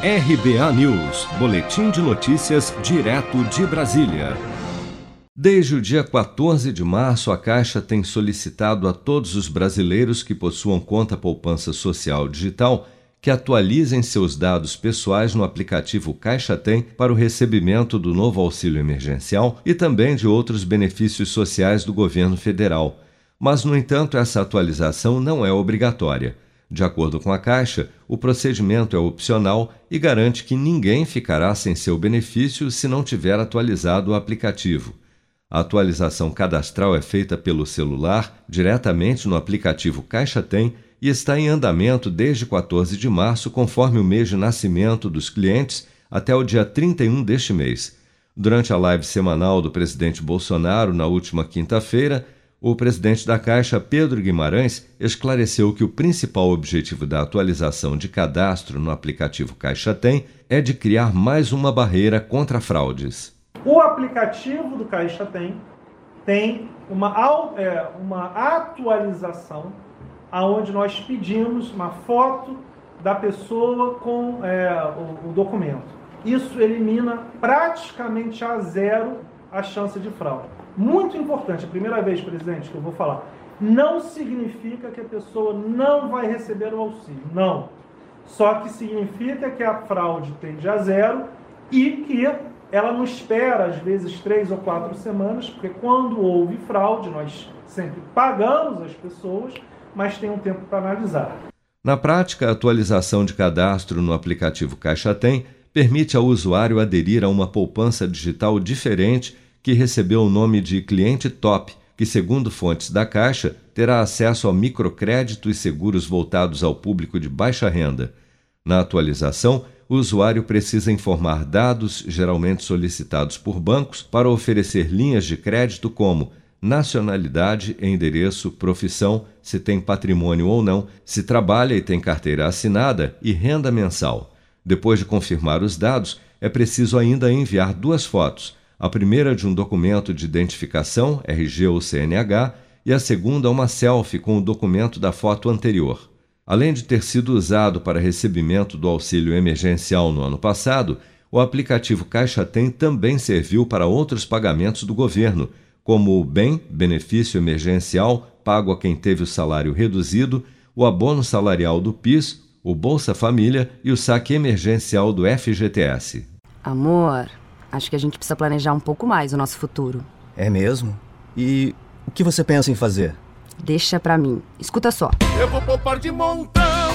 RBA News, Boletim de Notícias, direto de Brasília. Desde o dia 14 de março, a Caixa tem solicitado a todos os brasileiros que possuam conta poupança social digital que atualizem seus dados pessoais no aplicativo Caixa Tem para o recebimento do novo auxílio emergencial e também de outros benefícios sociais do governo federal. Mas, no entanto, essa atualização não é obrigatória. De acordo com a Caixa, o procedimento é opcional e garante que ninguém ficará sem seu benefício se não tiver atualizado o aplicativo. A atualização cadastral é feita pelo celular diretamente no aplicativo Caixa Tem e está em andamento desde 14 de março, conforme o mês de nascimento dos clientes, até o dia 31 deste mês. Durante a live semanal do presidente Bolsonaro, na última quinta-feira, o presidente da Caixa, Pedro Guimarães, esclareceu que o principal objetivo da atualização de cadastro no aplicativo Caixa Tem é de criar mais uma barreira contra fraudes. O aplicativo do Caixa Tem tem uma, é, uma atualização aonde nós pedimos uma foto da pessoa com é, o, o documento. Isso elimina praticamente a zero a chance de fraude. Muito importante, a primeira vez, presidente, que eu vou falar. Não significa que a pessoa não vai receber o auxílio. Não. Só que significa que a fraude tende a zero e que ela não espera, às vezes, três ou quatro semanas, porque quando houve fraude, nós sempre pagamos as pessoas, mas tem um tempo para analisar. Na prática, a atualização de cadastro no aplicativo Caixa Tem permite ao usuário aderir a uma poupança digital diferente que recebeu o nome de cliente top, que, segundo fontes da Caixa, terá acesso a microcrédito e seguros voltados ao público de baixa renda. Na atualização, o usuário precisa informar dados geralmente solicitados por bancos para oferecer linhas de crédito como nacionalidade, endereço, profissão, se tem patrimônio ou não, se trabalha e tem carteira assinada e renda mensal. Depois de confirmar os dados, é preciso ainda enviar duas fotos, a primeira de um documento de identificação, RG ou CNH, e a segunda uma selfie com o documento da foto anterior. Além de ter sido usado para recebimento do auxílio emergencial no ano passado, o aplicativo Caixa Tem também serviu para outros pagamentos do governo, como o bem benefício emergencial pago a quem teve o salário reduzido, o abono salarial do PIS, o Bolsa Família e o saque emergencial do FGTS. Amor, Acho que a gente precisa planejar um pouco mais o nosso futuro. É mesmo? E o que você pensa em fazer? Deixa pra mim. Escuta só. Eu vou poupar de montão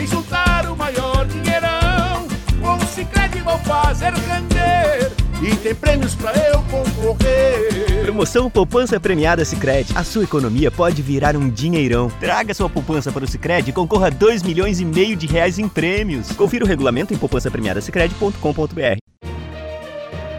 e juntar o maior dinheirão. Com o Cicred vou fazer render e tem prêmios pra eu concorrer. Promoção Poupança Premiada Cicred. A sua economia pode virar um dinheirão. Traga sua poupança para o Cicred e concorra a 2 milhões e meio de reais em prêmios. Confira o regulamento em poupancapremiadasicredi.com.br